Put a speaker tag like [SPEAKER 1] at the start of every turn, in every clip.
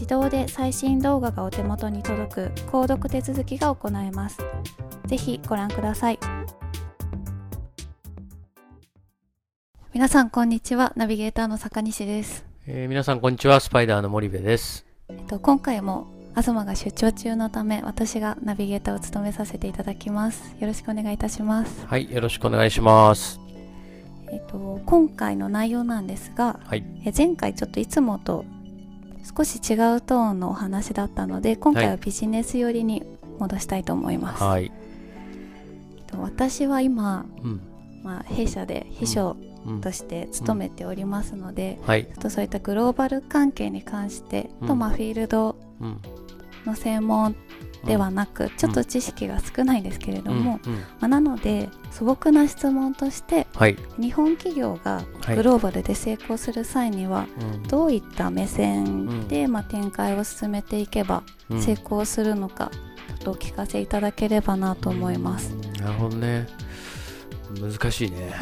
[SPEAKER 1] 自動で最新動画がお手元に届く購読手続きが行えます。ぜひご覧ください。皆さんこんにちは。ナビゲーターの坂西です。
[SPEAKER 2] えー、皆さんこんにちは。スパイダーの森部です。
[SPEAKER 1] えっと今回も東が出張中のため私がナビゲーターを務めさせていただきます。よろしくお願いいたします。
[SPEAKER 2] はい、よろしくお願いします。
[SPEAKER 1] えっと今回の内容なんですが、はい、え前回ちょっといつもと少し違うトーンのお話だったので今回はビジネス寄りに戻したいと思います。はい、私は今、うん、まあ、弊社で秘書として勤めておりますので、うん。うん、ちょっとそういったグローバル関係に関して、とまあフィールドの専門ではなく、ちょっと知識が少ないんですけれども、まあ、なので素朴な質問として、はい、日本企業がグローバルで成功する際には、どういった目線で、まあ、展開を進めていけば成功するのか、ちょっとお聞かせいただければなと思います。
[SPEAKER 2] なるほどね。難しいね。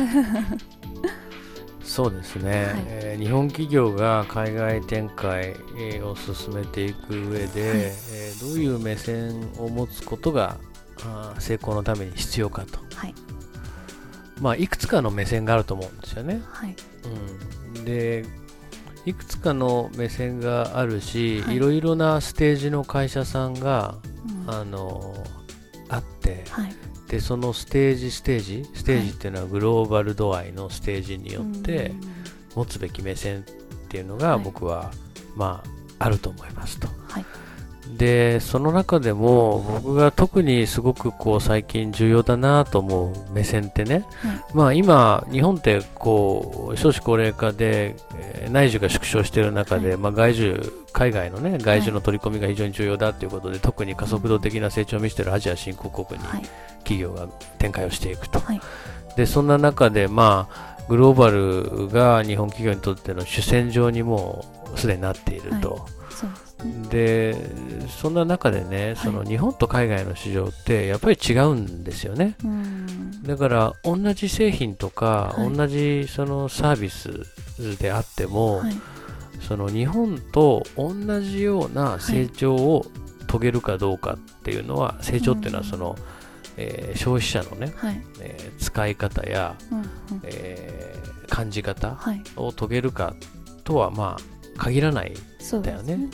[SPEAKER 2] そうですね、はい、えー、日本企業が海外展開を進めていく上で、はい、えー、どういう目線を持つことが成功のために必要かと、はいまあ、いくつかの目線があると思うんですよね。はい。うん、でいくつかの目線があるし、はい、いろいろなステージの会社さんが、うん、あのあって、はい、でそのステージステージステージっていうのはグローバル度合いのステージによって持つべき目線っていうのが僕は、まああると思いますと。はいでその中でも僕が特にすごくこう最近重要だなと思う目線ってね、まあ今日本ってこう少子高齢化で、えー、内需が縮小している中で、まあ外需海外のね外需の取り込みが非常に重要だということで、特に加速度的な成長を見せているアジア新興国に企業が展開をしていくと、でそんな中でまあグローバルが日本企業にとっての主戦場にもうすでになっていると。でそんな中でね、その日本と海外の市場ってやっぱり違うんですよね、だから同じ製品とか、はい、同じそのサービスであっても、はい、その日本と同じような成長を遂げるかどうかっていうのは、成長っていうのはその、えー、消費者のね、はい、えー、使い方や、うんうん、えー、感じ方を遂げるかとはまあ限らない。んだよね。ね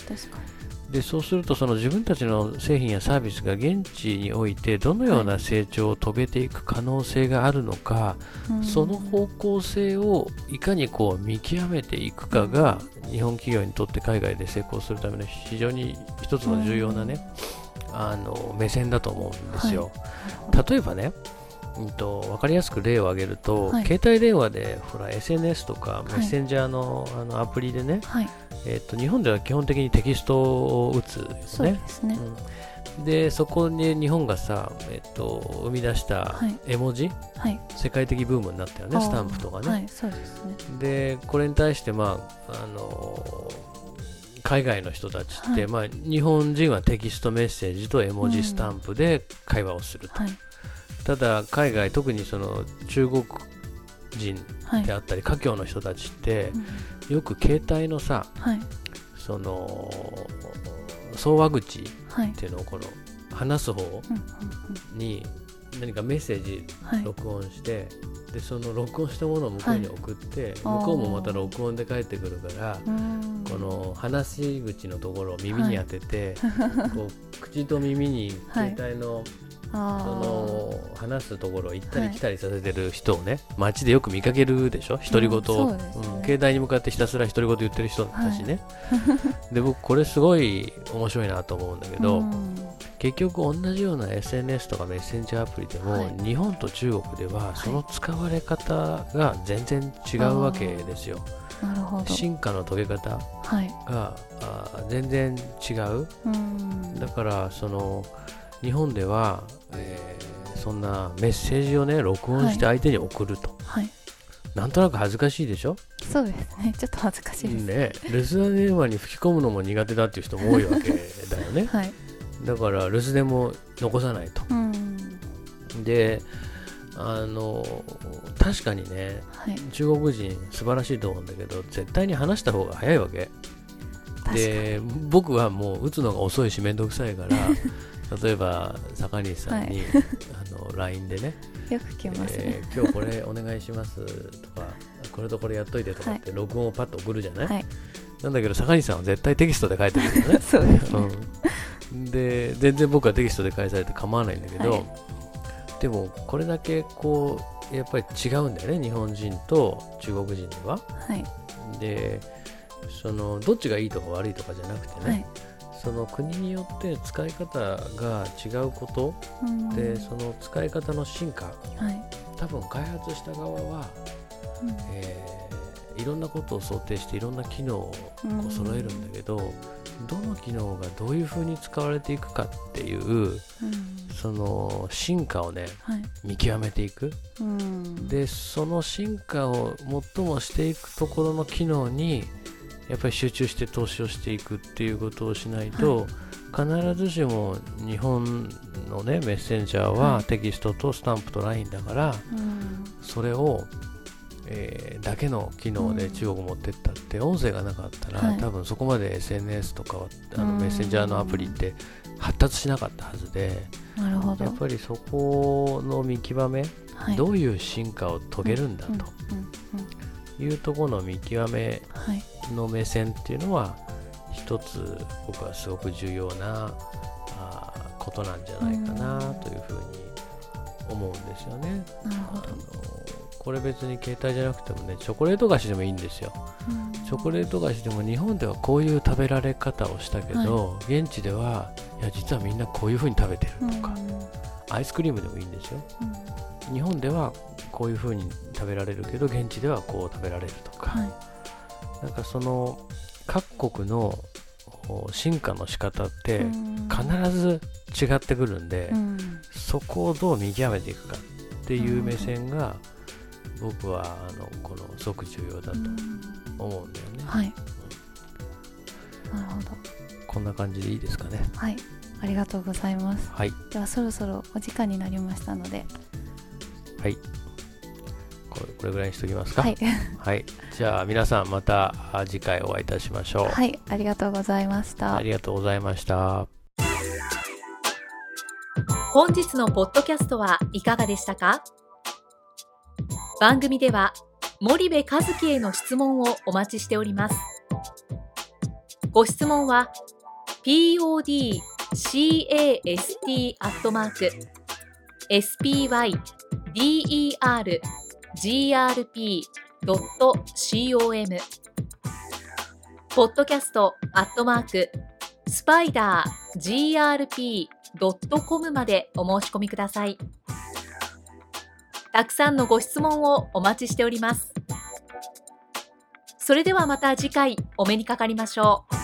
[SPEAKER 2] でそうするとその自分たちの製品やサービスが現地においてどのような成長を遂げていく可能性があるのか、はい、その方向性をいかにこう見極めていくかが日本企業にとって海外で成功するための非常に一つの重要なね、あの目線だと思うんですよ。例えばねうんと、分かりやすく例を挙げると、はい、携帯電話でほら SNS とかメッセンジャーのはい、あのアプリでね、はい、えーと、日本では基本的にテキストを打つですね。
[SPEAKER 1] そで、ね。
[SPEAKER 2] うん、でそこに日本がさ、えーと、生み出した絵文字、世界的ブームになったよねスタンプとかね。
[SPEAKER 1] そうですね。
[SPEAKER 2] でこれに対して、まああの海外の人たちって、まあ、日本人はテキストメッセージと絵文字スタンプで会話をすると。うんただ海外特にその中国人であったり、華僑の人たちって、よく携帯のさ、はい、その送話口っていうのをこの話す方に何かメッセージ録音して、でその録音したものを向こうに送って、向こうもまた録音で返ってくるからこの話し口のところを耳に当てて、こう口と耳に携帯のその話すところを行ったり来たりさせてる人をね、はい、街でよく見かけるでしょ？独り言、うんね。うん、携帯に向かってひたすら独り言言ってる人たちね、はい、で僕これすごい面白いなと思うんだけど、うん、結局同じような SNS とかメッセンジャーアプリでも、はい、日本と中国ではその使われ方が全然違うわけですよ。
[SPEAKER 1] なるほど。
[SPEAKER 2] 進化の遂げ方が、はい、あ全然違う、だからその日本では、えー、そんなメッセージをね録音して相手に送ると、はい、なんとなく恥ずかしいでしょ？
[SPEAKER 1] そうですね。ちょっと恥ずかしいです。
[SPEAKER 2] ね留守電電話に吹き込むのも苦手だっていう人も多いわけだよね、はい、だから留守電も残さないと、であの確かにね、はい、中国人素晴らしいと思うんだけど絶対に話した方が早いわけ。で僕はもう打つのが遅いし面倒くさいから 例えば坂西さんに、はい、あの LINE でね
[SPEAKER 1] よく来ますね、え
[SPEAKER 2] ー、今日これお願いしますとかこれとこれやっといてとかって録音をパッと送るじゃない、はい、なんだけど坂西さんは絶対テキストで書いてくるよね。
[SPEAKER 1] そうですね、
[SPEAKER 2] うん、で全然僕はテキストで返されて構わないんだけど、はい、でもこれだけこうやっぱり違うんだよね日本人と中国人では、はい、でそのどっちがいいとか悪いとかじゃなくてね、その国によって使い方が違うこと、うん、でその使い方の進化、はい、多分開発した側は、うん、えー、いろんなことを想定していろんな機能を揃えるんだけど、うん、どの機能がどういうふうに使われていくかっていう、その進化をね、はい、見極めていく、でその進化を最もしていくところの機能にやっぱり集中して投資をしていくっていうことをしないと、はい、必ずしも日本のねメッセンジャーはテキストとスタンプと LINE だから、はい、それを、えー、だけの機能で中国持ってったって、音声がなかったら、はい、多分そこまで SNS とかあのメッセンジャーのアプリって発達しなかったはずで
[SPEAKER 1] なるほど。
[SPEAKER 2] やっぱりそこの見極め、どういう進化を遂げるんだというところの見極めの目線っていうのは一つ僕はすごく重要なあことなんじゃないかなというふうに思うんですよね。
[SPEAKER 1] なるほど。
[SPEAKER 2] これ別に携帯じゃなくてもねチョコレート菓子でもいいんですよ。チョコレート菓子でも日本ではこういう食べられ方をしたけど、はい、現地ではいや実はみんなこういうふうに食べてるとか、アイスクリームでもいいんですよ。日本ではこういうふうに食べられるけど現地ではこう食べられるとか、はいなんかその各国の進化の仕方って必ず違ってくるんで、うん、そこをどう見極めていくかっていう目線が僕はあのこのすごく重要だと思うんだよね。
[SPEAKER 1] はい、なるほど
[SPEAKER 2] こんな感じでいいですかね。
[SPEAKER 1] はいありがとうございます。
[SPEAKER 2] はい、
[SPEAKER 1] ではそろそろお時間になりましたので。
[SPEAKER 2] はい。これぐらいにしときますか？
[SPEAKER 1] はい。
[SPEAKER 2] はい。じゃあ皆さんまた次回お会いいたしましょう。
[SPEAKER 1] はい。ありがとうございました。
[SPEAKER 2] ありがとうございました。
[SPEAKER 3] 本日のポッドキャストはいかがでしたか？番組では森部和樹への質問をお待ちしております。ご質問は podcast アットマーク spyder grp.com ポッドキャストアットマークスパイダー grp .com までお申し込みください。たくさんのご質問をお待ちしております。それではまた次回お目にかかりましょう。